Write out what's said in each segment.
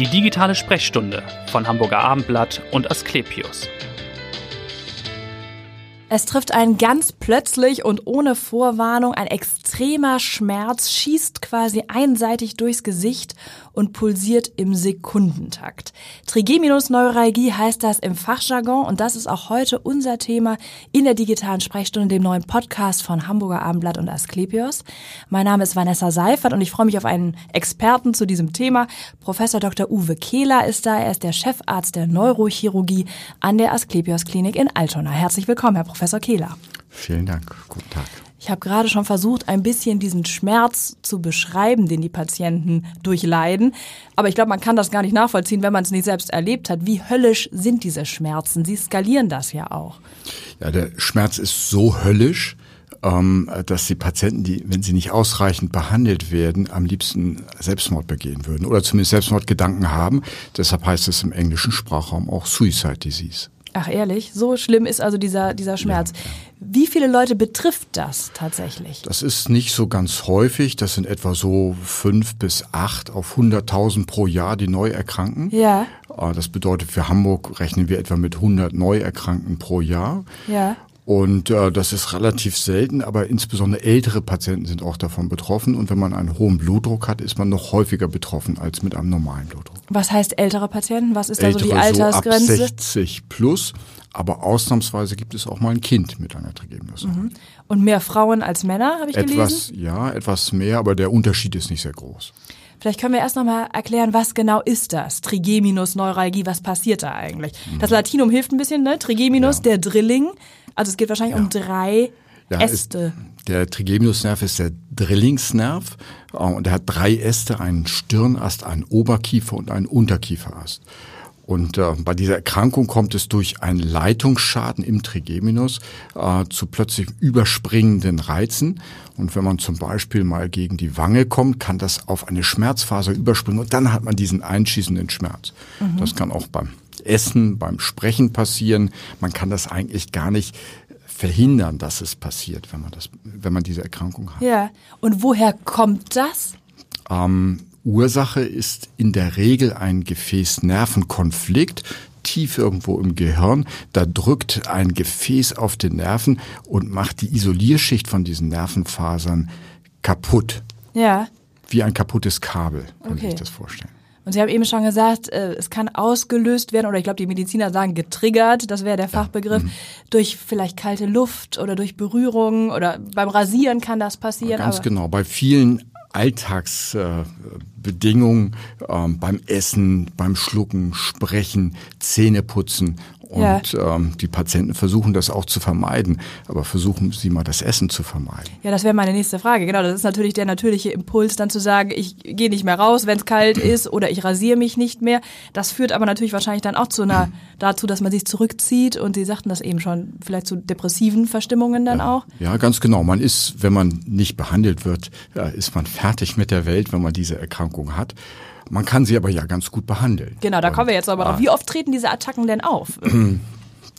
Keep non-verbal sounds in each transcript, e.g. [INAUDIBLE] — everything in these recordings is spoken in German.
Die digitale Sprechstunde von Hamburger Abendblatt und Asklepios. Es trifft einen ganz plötzlich und ohne Vorwarnung. Ein extremer Schmerz schießt quasi einseitig durchs Gesicht und pulsiert im Sekundentakt. Trigeminusneuralgie heißt das im Fachjargon und das ist auch heute unser Thema in der digitalen Sprechstunde, dem neuen Podcast von Hamburger Abendblatt und Asklepios. Mein Name ist Vanessa Seifert und ich freue mich auf einen Experten zu diesem Thema. Professor Dr. Uwe Kehler ist da. Er ist der Chefarzt der Neurochirurgie an der Asklepios Klinik in Altona. Herzlich willkommen, Herr Professor Kehler. Vielen Dank. Guten Tag. Ich habe gerade schon versucht, ein bisschen diesen Schmerz zu beschreiben, den die Patienten durchleiden. Aber ich glaube, man kann das gar nicht nachvollziehen, wenn man es nicht selbst erlebt hat. Wie höllisch sind diese Schmerzen? Sie skalieren das ja auch. Ja, der Schmerz ist so höllisch, ähm, dass die Patienten, die, wenn sie nicht ausreichend behandelt werden, am liebsten Selbstmord begehen würden oder zumindest Selbstmordgedanken haben. Deshalb heißt es im englischen Sprachraum auch Suicide Disease. Ach ehrlich, so schlimm ist also dieser, dieser Schmerz. Ja, ja. Wie viele Leute betrifft das tatsächlich? Das ist nicht so ganz häufig. Das sind etwa so fünf bis acht auf 100.000 pro Jahr, die neu erkranken. Ja. Ah, das bedeutet, für Hamburg rechnen wir etwa mit 100 Neuerkrankten pro Jahr. Ja. Und äh, das ist relativ selten, aber insbesondere ältere Patienten sind auch davon betroffen. Und wenn man einen hohen Blutdruck hat, ist man noch häufiger betroffen als mit einem normalen Blutdruck. Was heißt ältere Patienten? Was ist da so die Altersgrenze? So ab 60 plus, aber ausnahmsweise gibt es auch mal ein Kind mit einer Trigeminusneuralgie. Mhm. Und mehr Frauen als Männer, habe ich etwas, gelesen? Ja, etwas mehr, aber der Unterschied ist nicht sehr groß. Vielleicht können wir erst nochmal erklären, was genau ist das? Trigeminusneuralgie, was passiert da eigentlich? Mhm. Das Latinum hilft ein bisschen, ne? Trigeminus, ja. der Drilling. Also es geht wahrscheinlich ja. um drei ja, Äste. Ist, der Trigeminusnerv ist der Drillingsnerv äh, und er hat drei Äste, einen Stirnast, einen Oberkiefer und einen Unterkieferast. Und äh, bei dieser Erkrankung kommt es durch einen Leitungsschaden im Trigeminus äh, zu plötzlich überspringenden Reizen. Und wenn man zum Beispiel mal gegen die Wange kommt, kann das auf eine Schmerzfaser überspringen und dann hat man diesen einschießenden Schmerz. Mhm. Das kann auch beim Essen, beim Sprechen passieren. Man kann das eigentlich gar nicht verhindern, dass es passiert, wenn man das, wenn man diese Erkrankung hat. Ja. Und woher kommt das? Ähm, Ursache ist in der Regel ein Gefäß-Nervenkonflikt tief irgendwo im Gehirn. Da drückt ein Gefäß auf den Nerven und macht die Isolierschicht von diesen Nervenfasern kaputt. Ja. Wie ein kaputtes Kabel, kann okay. sich das vorstellen. Und Sie haben eben schon gesagt, äh, es kann ausgelöst werden, oder ich glaube, die Mediziner sagen getriggert, das wäre der Fachbegriff, ja. mhm. durch vielleicht kalte Luft oder durch Berührung oder beim Rasieren kann das passieren. Ganz genau. Bei vielen Alltagsbedingungen ähm, beim Essen, beim Schlucken, Sprechen, Zähneputzen. Und ja. ähm, die Patienten versuchen das auch zu vermeiden. Aber versuchen Sie mal das Essen zu vermeiden. Ja, das wäre meine nächste Frage. Genau, das ist natürlich der natürliche Impuls, dann zu sagen, ich gehe nicht mehr raus, wenn es kalt [CLEARS THROAT] ist oder ich rasiere mich nicht mehr. Das führt aber natürlich wahrscheinlich dann auch zu einer, [CLEARS THROAT] dazu, dass man sich zurückzieht. Und Sie sagten das eben schon, vielleicht zu depressiven Verstimmungen dann ja. auch. Ja, ganz genau. Man ist, wenn man nicht behandelt wird, ist man fertig mit der Welt, wenn man diese Erkrankung hat. Man kann sie aber ja ganz gut behandeln. Genau, da kommen wir jetzt aber drauf. Wie oft treten diese Attacken denn auf? [CLEARS THROAT]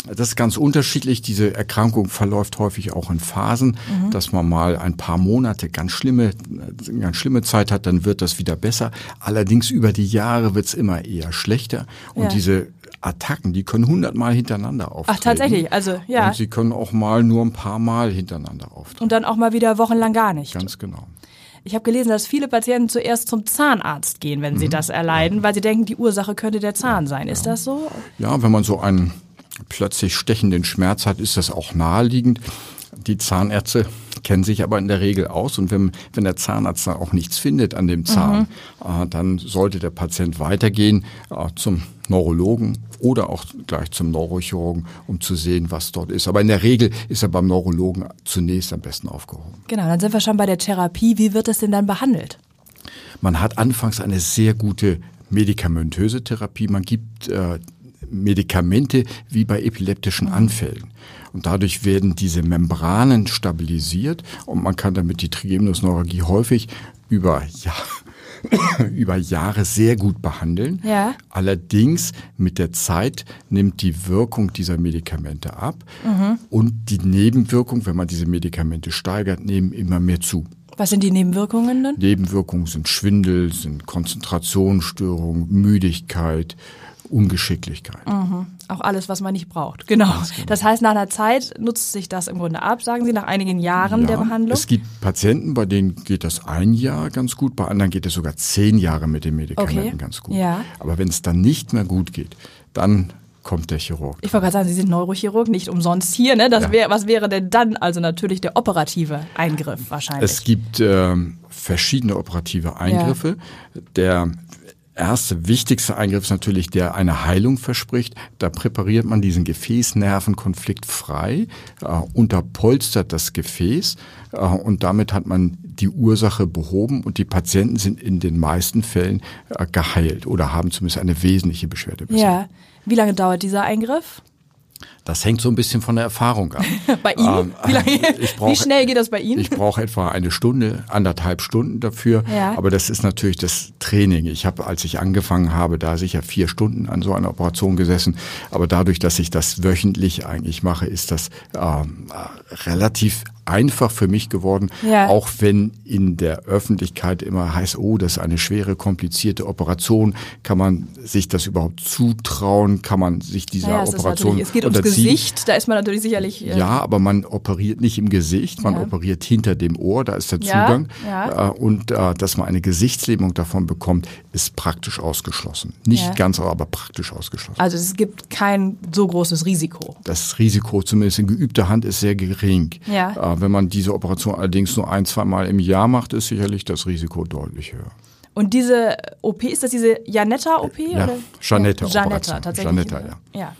Das ist ganz unterschiedlich. Diese Erkrankung verläuft häufig auch in Phasen, mhm. dass man mal ein paar Monate ganz schlimme, ganz schlimme Zeit hat, dann wird das wieder besser. Allerdings über die Jahre wird es immer eher schlechter. Und ja. diese Attacken, die können hundertmal hintereinander auftreten. Ach, tatsächlich, also ja. Und sie können auch mal nur ein paar Mal hintereinander auftreten. Und dann auch mal wieder wochenlang gar nicht. Ganz genau. Ich habe gelesen, dass viele Patienten zuerst zum Zahnarzt gehen, wenn sie mhm. das erleiden, weil sie denken, die Ursache könnte der Zahn sein. Ist ja. das so? Ja, wenn man so einen plötzlich stechenden Schmerz hat, ist das auch naheliegend. Die Zahnärzte kennen sich aber in der Regel aus und wenn, wenn der Zahnarzt dann auch nichts findet an dem Zahn, mhm. äh, dann sollte der Patient weitergehen äh, zum Neurologen oder auch gleich zum Neurochirurgen, um zu sehen, was dort ist. Aber in der Regel ist er beim Neurologen zunächst am besten aufgehoben. Genau, dann sind wir schon bei der Therapie. Wie wird es denn dann behandelt? Man hat anfangs eine sehr gute medikamentöse Therapie. Man gibt äh, Medikamente wie bei epileptischen Anfällen. Und dadurch werden diese Membranen stabilisiert und man kann damit die Trigeminusneuralgie häufig über Jahre, [COUGHS] über Jahre sehr gut behandeln. Ja. Allerdings mit der Zeit nimmt die Wirkung dieser Medikamente ab mhm. und die Nebenwirkung, wenn man diese Medikamente steigert, nehmen immer mehr zu. Was sind die Nebenwirkungen denn? Nebenwirkungen sind Schwindel, sind Konzentrationsstörungen, Müdigkeit, Ungeschicklichkeit. Mhm. Auch alles, was man nicht braucht. Genau. genau. Das heißt, nach einer Zeit nutzt sich das im Grunde ab, sagen Sie, nach einigen Jahren ja, der Behandlung? Es gibt Patienten, bei denen geht das ein Jahr ganz gut, bei anderen geht es sogar zehn Jahre mit den Medikamenten okay. ganz gut. Ja. Aber wenn es dann nicht mehr gut geht, dann kommt der Chirurg. Ich wollte gerade sagen, Sie sind Neurochirurg, nicht umsonst hier. Ne? Das ja. wär, was wäre denn dann? Also natürlich der operative Eingriff wahrscheinlich. Es gibt ähm, verschiedene operative Eingriffe. Ja. Der erste wichtigste Eingriff ist natürlich, der eine Heilung verspricht. Da präpariert man diesen Gefäßnervenkonflikt frei, äh, unterpolstert das Gefäß äh, und damit hat man die Ursache behoben und die Patienten sind in den meisten Fällen äh, geheilt oder haben zumindest eine wesentliche Beschwerde. Ja. Wie lange dauert dieser Eingriff? Das hängt so ein bisschen von der Erfahrung ab. [LAUGHS] bei Ihnen? Ähm, wie, lange, [LAUGHS] brauch, wie, schnell geht das bei Ihnen? Ich brauche etwa eine Stunde, anderthalb Stunden dafür. Ja. Aber das ist natürlich das Training. Ich habe, als ich angefangen habe, da sicher vier Stunden an so einer Operation gesessen. Aber dadurch, dass ich das wöchentlich eigentlich mache, ist das ähm, relativ einfach für mich geworden, ja. auch wenn in der Öffentlichkeit immer heißt, oh, das ist eine schwere, komplizierte Operation. Kann man sich das überhaupt zutrauen? Kann man sich dieser naja, Operation Es geht ums Gesicht, da ist man natürlich sicherlich... Äh ja, aber man operiert nicht im Gesicht, man ja. operiert hinter dem Ohr, da ist der Zugang. Ja, äh, und äh, dass man eine Gesichtslähmung davon bekommt, ist praktisch ausgeschlossen. Nicht ganz, aber praktisch ausgeschlossen. Also es gibt kein so großes Risiko. Das Risiko, zumindest in geübter Hand, ist sehr gering. Ja. Wenn man diese Operation allerdings nur ein, zwei Mal im Jahr macht, ist sicherlich das Risiko deutlich höher. Und diese OP, ist das diese Janetta-OP? Ja, Janetta. Ja, Janetta, tatsächlich. Janetta, ja. ja.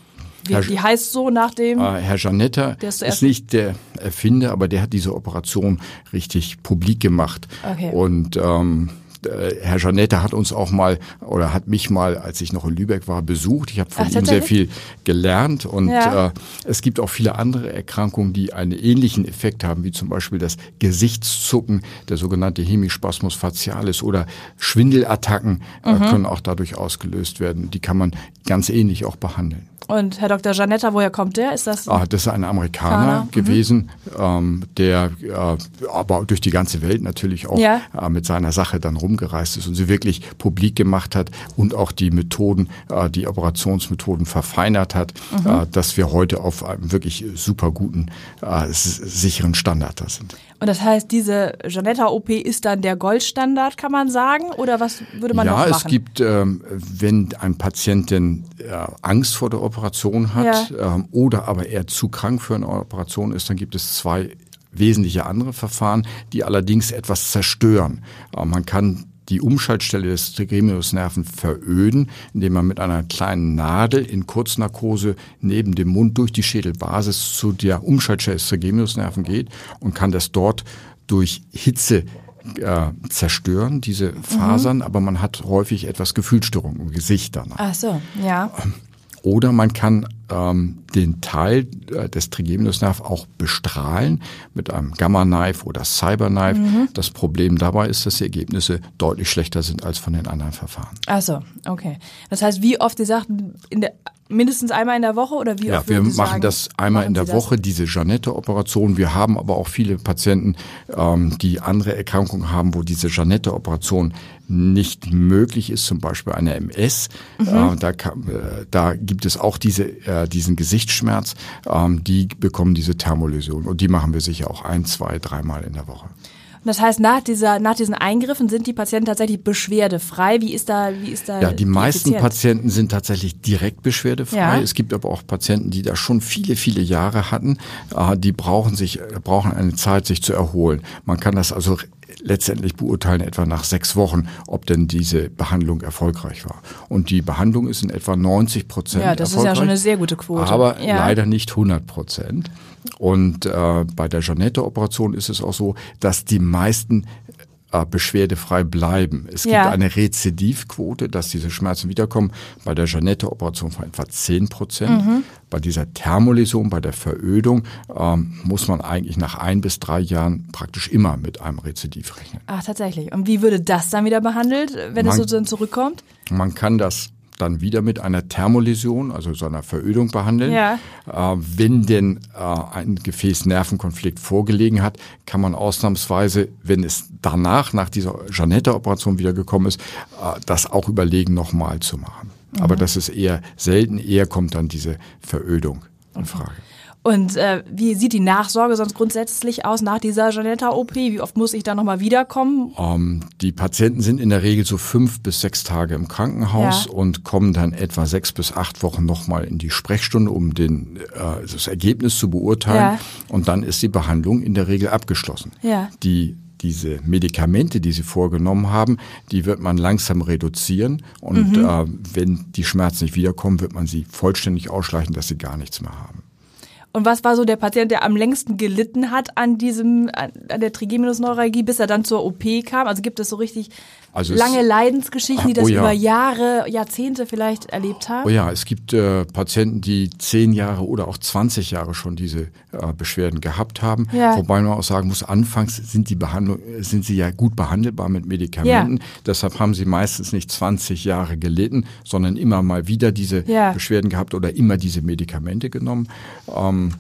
Wie, die heißt so nach dem. Äh, Herr Janetta ist nicht der Erfinder, aber der hat diese Operation richtig publik gemacht. Okay. Und ähm, äh, Herr Janette hat uns auch mal oder hat mich mal, als ich noch in Lübeck war, besucht. Ich habe von Ach, ihm sehr viel gelernt und ja. äh, es gibt auch viele andere Erkrankungen, die einen ähnlichen Effekt haben, wie zum Beispiel das Gesichtszucken, der sogenannte Hemispasmus facialis oder Schwindelattacken äh, mhm. können auch dadurch ausgelöst werden. Die kann man ganz ähnlich auch behandeln. Und Herr Dr. Janetta, woher kommt der? Ist das? Ah, das ist ein Amerikaner Kana? Mhm. gewesen, mhm. ähm, der äh, aber durch die ganze Welt natürlich auch ja. äh, mit seiner Sache dann rumgereist ist und sie wirklich publik gemacht hat und auch die Methoden, äh, die Operationsmethoden verfeinert hat, mhm. äh, dass wir heute auf einem wirklich super guten, äh, sicheren Standard da sind. Und das heißt, diese Janetta-OP ist dann der Goldstandard, kann man sagen? Oder was würde man ja, noch machen? Ja, es gibt, ähm, wenn ein Patient denn äh, Angst vor der Operation hat ja. ähm, oder aber er zu krank für eine Operation ist, dann gibt es zwei wesentliche andere Verfahren, die allerdings etwas zerstören. Äh, man kann die Umschaltstelle des Trigeminusnerven veröden, indem man mit einer kleinen Nadel in Kurznarkose neben dem Mund durch die Schädelbasis zu der Umschaltstelle des Trigeminusnerven geht und kann das dort durch Hitze äh, zerstören, diese Fasern, mhm. aber man hat häufig etwas Gefühlsstörung im Gesicht danach. Ach so, ja. Oder man kann ähm, den Teil äh, des Trigeminusnerv auch bestrahlen mit einem Gamma-Knife oder Cyber-Knife. Mhm. Das Problem dabei ist, dass die Ergebnisse deutlich schlechter sind als von den anderen Verfahren. Ach so, okay. Das heißt, wie oft Sie sagten, in der mindestens einmal in der Woche oder wie? Ja, wir machen sagen, das einmal in der Woche, diese Janette-Operation. Wir haben aber auch viele Patienten, ähm, die andere Erkrankungen haben, wo diese Janette-Operation nicht möglich ist, zum Beispiel eine MS. Mhm. Äh, da, kann, äh, da gibt es auch diese, äh, diesen Gesichtsschmerz. Ähm, die bekommen diese Thermoläsion und die machen wir sicher auch ein, zwei, dreimal in der Woche. Das heißt, nach, dieser, nach diesen Eingriffen sind die Patienten tatsächlich beschwerdefrei. Wie ist da, wie ist da? Ja, die, die meisten Effizienz? Patienten sind tatsächlich direkt beschwerdefrei. Ja. Es gibt aber auch Patienten, die da schon viele, viele Jahre hatten. Äh, die brauchen sich, brauchen eine Zeit, sich zu erholen. Man kann das also letztendlich beurteilen etwa nach sechs Wochen, ob denn diese Behandlung erfolgreich war. Und die Behandlung ist in etwa 90 Prozent Ja, das ist ja schon eine sehr gute Quote. Aber ja. leider nicht 100 Prozent. Und äh, bei der Janette-Operation ist es auch so, dass die meisten äh, beschwerdefrei bleiben. Es gibt ja. eine Rezidivquote, dass diese Schmerzen wiederkommen. Bei der Janette-Operation von etwa 10 Prozent. Mhm. Bei dieser Thermoläsion, bei der Verödung, ähm, muss man eigentlich nach ein bis drei Jahren praktisch immer mit einem Rezidiv rechnen. Ach, tatsächlich. Und wie würde das dann wieder behandelt, wenn man, es sozusagen zurückkommt? Man kann das dann wieder mit einer Thermoläsion, also so einer Verödung behandeln. Ja. Äh, wenn denn äh, ein Gefäßnervenkonflikt vorgelegen hat, kann man ausnahmsweise, wenn es danach, nach dieser Janetta-Operation wiedergekommen ist, äh, das auch überlegen, nochmal zu machen. Aber das ist eher selten, eher kommt dann diese Verödung in Frage. Und äh, wie sieht die Nachsorge sonst grundsätzlich aus nach dieser Janetta-OP? Wie oft muss ich da nochmal wiederkommen? Ähm, die Patienten sind in der Regel so fünf bis sechs Tage im Krankenhaus Ja. und kommen dann etwa sechs bis acht Wochen nochmal in die Sprechstunde, um den, äh, das Ergebnis zu beurteilen. Ja. Und dann ist die Behandlung in der Regel abgeschlossen. Ja. Die diese Medikamente, die sie vorgenommen haben, die wird man langsam reduzieren und Mhm. äh, wenn die Schmerzen nicht wiederkommen, wird man sie vollständig ausschleichen, dass sie gar nichts mehr haben. Und was war so der Patient, der am längsten gelitten hat an diesem, an der Trigeminusneuralgie, bis er dann zur OP kam? Also gibt es so richtig Also es- lange Leidensgeschichten, die Ah, das oh ja. über Jahre, Jahrzehnte vielleicht erlebt haben? Oh ja, es gibt äh, Patienten, die zehn Jahre oder auch 20 Jahre schon diese äh, Beschwerden gehabt haben. Ja. Wobei man auch sagen muss, anfangs sind die Behandlung, sind sie ja gut behandelbar mit Medikamenten. Deshalb haben sie meistens nicht 20 Jahre gelitten, sondern immer mal wieder diese Ja. Beschwerden gehabt oder immer diese Medikamente genommen. Ähm,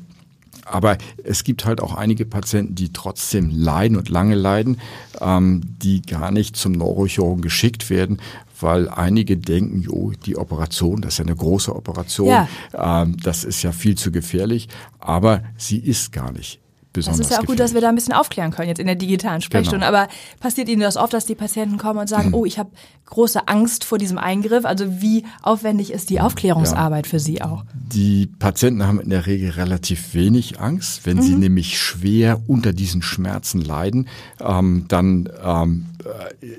aber es gibt halt auch einige Patienten, die trotzdem leiden und lange leiden, ähm, die gar nicht zum Neurochirurgen geschickt werden, weil einige denken, jo, die Operation, das ist ja eine große Operation, Ja. ähm, das ist ja viel zu gefährlich, aber sie ist gar nicht Das besonders ist ja auch gut, dass wir da ein bisschen aufklären können jetzt in der digitalen Sprechstunde. Genau. Aber passiert Ihnen das oft, dass die Patienten kommen und Mhm. sagen, oh, ich habe große Angst vor diesem Eingriff? Also wie aufwendig ist die Aufklärungsarbeit für Sie auch? Die Patienten haben in der Regel relativ wenig Angst. Wenn sie nämlich schwer unter diesen Schmerzen leiden, ähm, dann ähm, äh,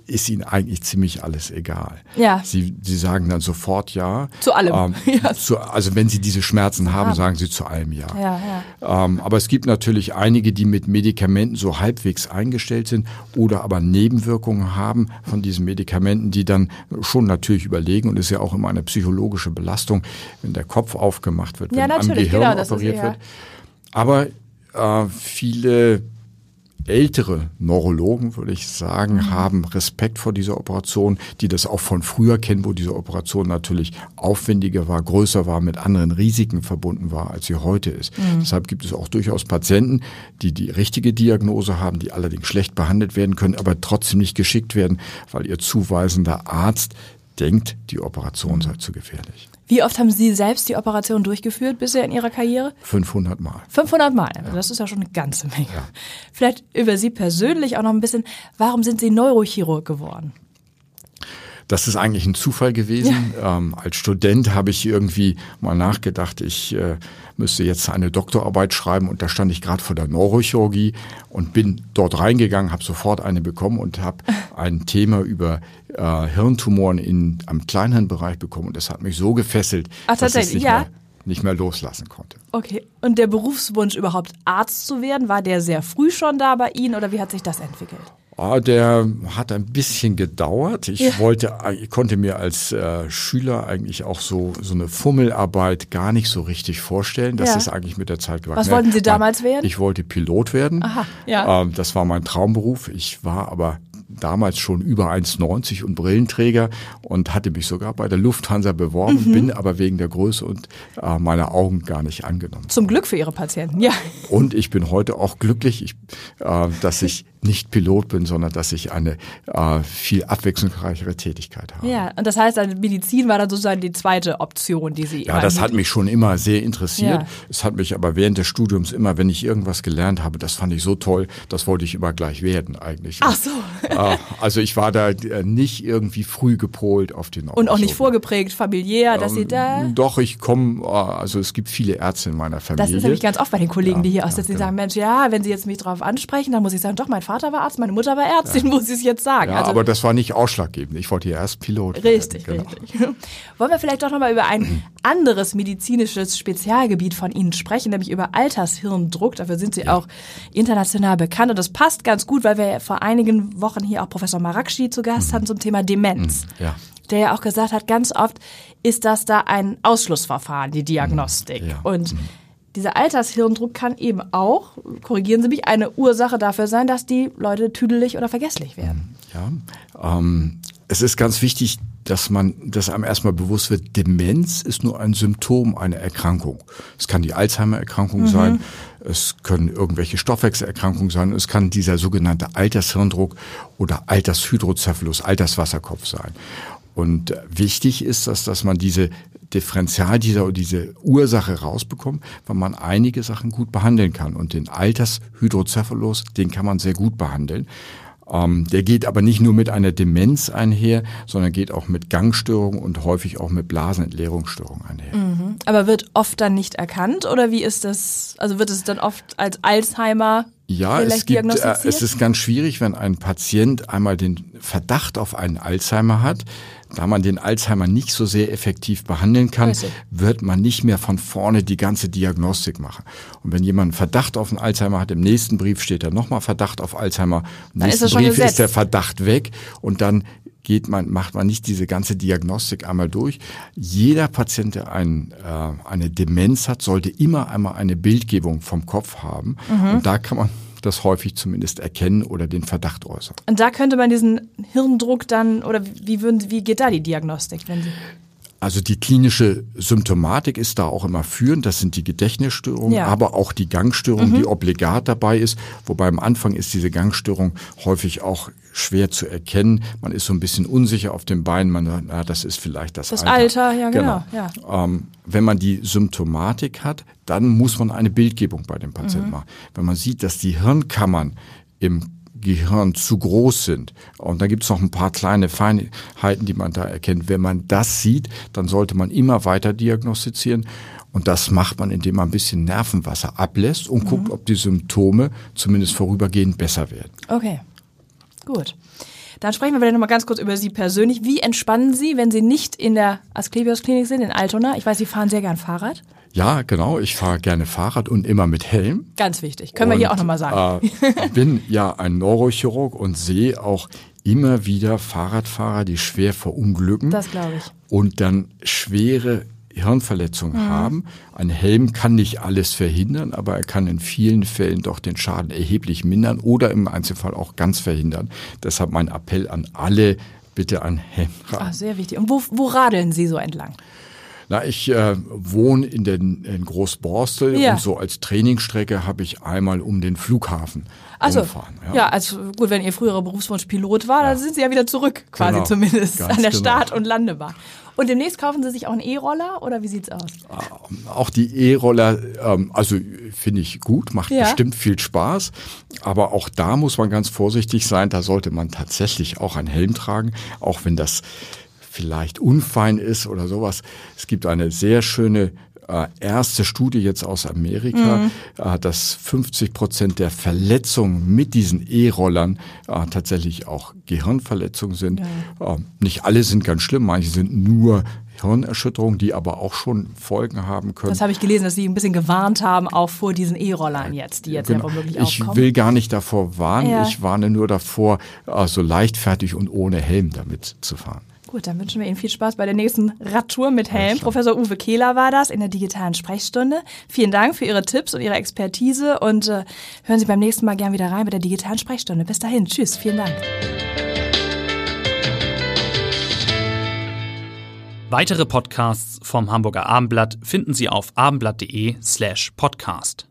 ist ihnen eigentlich ziemlich alles egal. Ja. Sie, sie sagen dann sofort ja. Zu allem. Ähm, [LAUGHS] Ja. zu, also wenn sie diese Schmerzen haben, sagen sie zu allem ja. Ja, Ähm, aber es gibt natürlich einige, die mit Medikamenten so halbwegs eingestellt sind oder aber Nebenwirkungen haben von diesen Medikamenten, die dann schon natürlich überlegen und ist ja auch immer eine psychologische Belastung, wenn der Kopf aufgemacht wird, wenn Ja, am Gehirn genau, ist operiert ja- wird. Aber äh, viele ältere Neurologen, würde ich sagen, Mhm. haben Respekt vor dieser Operation, die das auch von früher kennen, wo diese Operation natürlich aufwendiger war, größer war, mit anderen Risiken verbunden war, als sie heute ist. Mhm. Deshalb gibt es auch durchaus Patienten, die die richtige Diagnose haben, die allerdings schlecht behandelt werden können, aber trotzdem nicht geschickt werden, weil ihr zuweisender Arzt denkt, die Operation sei zu gefährlich. Wie oft haben Sie selbst die Operation durchgeführt bisher in Ihrer Karriere? 500 Mal. 500 Mal. Also Das ist ja schon eine ganze Menge. Vielleicht über Sie persönlich auch noch ein bisschen. Warum sind Sie Neurochirurg geworden? Das ist eigentlich ein Zufall gewesen. Ähm, als Student habe ich irgendwie mal nachgedacht, ich äh, müsste jetzt eine Doktorarbeit schreiben und da stand ich gerade vor der Neurochirurgie und bin dort reingegangen, habe sofort eine bekommen und habe [LAUGHS] ein Thema über äh, Hirntumoren in, am Kleinhirnbereich bekommen und das hat mich so gefesselt, Ach, dass ich nicht, ja? mehr, nicht mehr loslassen konnte. Okay. Und der Berufswunsch, überhaupt Arzt zu werden, war der sehr früh schon da bei Ihnen oder wie hat sich das entwickelt? Ah, der hat ein bisschen gedauert. Ich Ja. wollte, ich konnte mir als äh, Schüler eigentlich auch so so eine Fummelarbeit gar nicht so richtig vorstellen. Das Ja. ist eigentlich mit der Zeit gewachsen. Was wollten Sie damals werden? Ich wollte Pilot werden. Aha, ja. Ähm, das war mein Traumberuf. Ich war aber damals schon über 1,90 und Brillenträger und hatte mich sogar bei der Lufthansa beworben, Mhm. bin aber wegen der Größe und äh, meiner Augen gar nicht angenommen. Zum Glück für Ihre Patienten, ja. Und ich bin heute auch glücklich, ich, äh, dass ich [LAUGHS] nicht Pilot bin, sondern dass ich eine äh, viel abwechslungsreichere Tätigkeit habe. Ja, und das heißt, also Medizin war dann sozusagen die zweite Option, die Sie Ja, das hat mich schon immer sehr interessiert. Ja. Es hat mich aber während des Studiums immer, wenn ich irgendwas gelernt habe, das fand ich so toll, das wollte ich immer gleich werden eigentlich. Ach so. Äh, also ich war da äh, nicht irgendwie früh gepolt auf den Und auch nicht vorgeprägt, familiär, dass Sie da. Doch, ich komme, äh, also es gibt viele Ärzte in meiner Familie. Das ist nämlich ganz oft bei den Kollegen, Ja, die hier ja, aussitzen, die genau. sagen, Mensch, ja, wenn Sie jetzt mich drauf ansprechen, dann muss ich sagen, doch, mein Vater war Arzt, meine Mutter war Ärztin, muss ich es jetzt sagen. ja, also, aber das war nicht ausschlaggebend. Ich wollte ja erst Pilot Richtig, werden. Genau. richtig. [LAUGHS] Wollen wir vielleicht doch nochmal über ein anderes medizinisches Spezialgebiet von Ihnen sprechen, nämlich über Altershirndruck. Dafür sind Sie auch international bekannt. Und das passt ganz gut, weil wir ja vor einigen Wochen hier auch Professor Marakshi zu Gast hatten zum Thema Demenz. Ja. Der ja auch gesagt hat, ganz oft ist das da ein Ausschlussverfahren, die Diagnostik. Ja. Und dieser Altershirndruck kann eben auch, korrigieren Sie mich, eine Ursache dafür sein, dass die Leute tüdelig oder vergesslich werden. Ja, ähm, es ist ganz wichtig, dass man, dass einem erstmal bewusst wird, Demenz ist nur ein Symptom einer Erkrankung. Es kann die Alzheimer-Erkrankung mhm. sein, es können irgendwelche Stoffwechselerkrankungen sein, es kann dieser sogenannte Altershirndruck oder Altershydrocephalus, Alterswasserkopf sein. Und wichtig ist, dass, dass man diese Differential dieser diese Ursache rausbekommt, weil man einige Sachen gut behandeln kann. Und den Altershydrocephalus, den kann man sehr gut behandeln. Ähm, der geht aber nicht nur mit einer Demenz einher, sondern geht auch mit Gangstörungen und häufig auch mit Blasenentleerungsstörungen einher. Mhm. Aber wird oft dann nicht erkannt oder wie ist das? Also wird es dann oft als Alzheimer ja, es, gibt, äh, es ist ganz schwierig, wenn ein Patient einmal den Verdacht auf einen Alzheimer hat. Da man den Alzheimer nicht so sehr effektiv behandeln kann, wird man nicht mehr von vorne die ganze Diagnostik machen. Und wenn jemand einen Verdacht auf einen Alzheimer hat, im nächsten Brief steht er nochmal Verdacht auf Alzheimer, im nächsten ist Brief ist der Verdacht weg und dann geht man, macht man nicht diese ganze Diagnostik einmal durch. Jeder Patient, der ein, äh, eine Demenz hat, sollte immer einmal eine Bildgebung vom Kopf haben. Mhm. Und da kann man das häufig zumindest erkennen oder den Verdacht äußern. Und da könnte man diesen Hirndruck dann, oder wie, würden, wie geht da die Diagnostik? Wenn Sie also die klinische Symptomatik ist da auch immer führend. Das sind die Gedächtnisstörungen, ja. aber auch die Gangstörung, mhm. die obligat dabei ist. Wobei am Anfang ist diese Gangstörung häufig auch schwer zu erkennen. Man ist so ein bisschen unsicher auf dem Bein. Man, na, das ist vielleicht das, das Alter. Alter ja, genau. genau. Ja. Ähm, wenn man die Symptomatik hat, dann muss man eine Bildgebung bei dem Patienten mhm. machen. Wenn man sieht, dass die Hirnkammern im Gehirn zu groß sind. Und da gibt es noch ein paar kleine Feinheiten, die man da erkennt. Wenn man das sieht, dann sollte man immer weiter diagnostizieren. Und das macht man, indem man ein bisschen Nervenwasser ablässt und mhm. guckt, ob die Symptome zumindest vorübergehend besser werden. Okay, gut. Dann sprechen wir vielleicht noch mal ganz kurz über Sie persönlich. Wie entspannen Sie, wenn Sie nicht in der Asklepios Klinik sind, in Altona? Ich weiß, Sie fahren sehr gern Fahrrad. Ja, genau. Ich fahre gerne Fahrrad und immer mit Helm. Ganz wichtig. Können und, wir hier auch nochmal sagen. Äh, [LAUGHS] bin ja ein Neurochirurg und sehe auch immer wieder Fahrradfahrer, die schwer verunglücken. Das glaube ich. Und dann schwere Hirnverletzungen mhm. haben. Ein Helm kann nicht alles verhindern, aber er kann in vielen Fällen doch den Schaden erheblich mindern oder im Einzelfall auch ganz verhindern. Deshalb mein Appell an alle, bitte an Helm. Ah, sehr wichtig. Und wo, wo radeln Sie so entlang? Na, ich äh, wohne in, den, in Großborstel ja. und so als Trainingsstrecke habe ich einmal um den Flughafen also, umfahren. Ja. ja, also gut, wenn Ihr früherer Berufswunsch Pilot war, ja. dann sind Sie ja wieder zurück, quasi genau, zumindest an der genau. Start- und Landebahn. Und demnächst kaufen Sie sich auch einen E-Roller oder wie sieht's aus? Ähm, auch die E-Roller, ähm, also finde ich gut, macht ja. bestimmt viel Spaß. Aber auch da muss man ganz vorsichtig sein. Da sollte man tatsächlich auch einen Helm tragen, auch wenn das vielleicht unfein ist oder sowas. Es gibt eine sehr schöne äh, erste Studie jetzt aus Amerika, mhm. äh, dass 50 Prozent der Verletzungen mit diesen E-Rollern äh, tatsächlich auch Gehirnverletzungen sind. Ja. Ähm, nicht alle sind ganz schlimm, manche sind nur Hirnerschütterungen, die aber auch schon Folgen haben können. Das habe ich gelesen, dass Sie ein bisschen gewarnt haben, auch vor diesen E-Rollern jetzt, die jetzt genau. ja womöglich ich aufkommen. Ich will gar nicht davor warnen, ja. ich warne nur davor, äh, so leichtfertig und ohne Helm damit zu fahren. Gut, dann wünschen wir Ihnen viel Spaß bei der nächsten Radtour mit Helm. Professor Uwe Kehler war das in der digitalen Sprechstunde. Vielen Dank für Ihre Tipps und Ihre Expertise und äh, hören Sie beim nächsten Mal gern wieder rein bei der digitalen Sprechstunde. Bis dahin, tschüss, vielen Dank. Weitere Podcasts vom Hamburger Abendblatt finden Sie auf abendblatt.de slash podcast.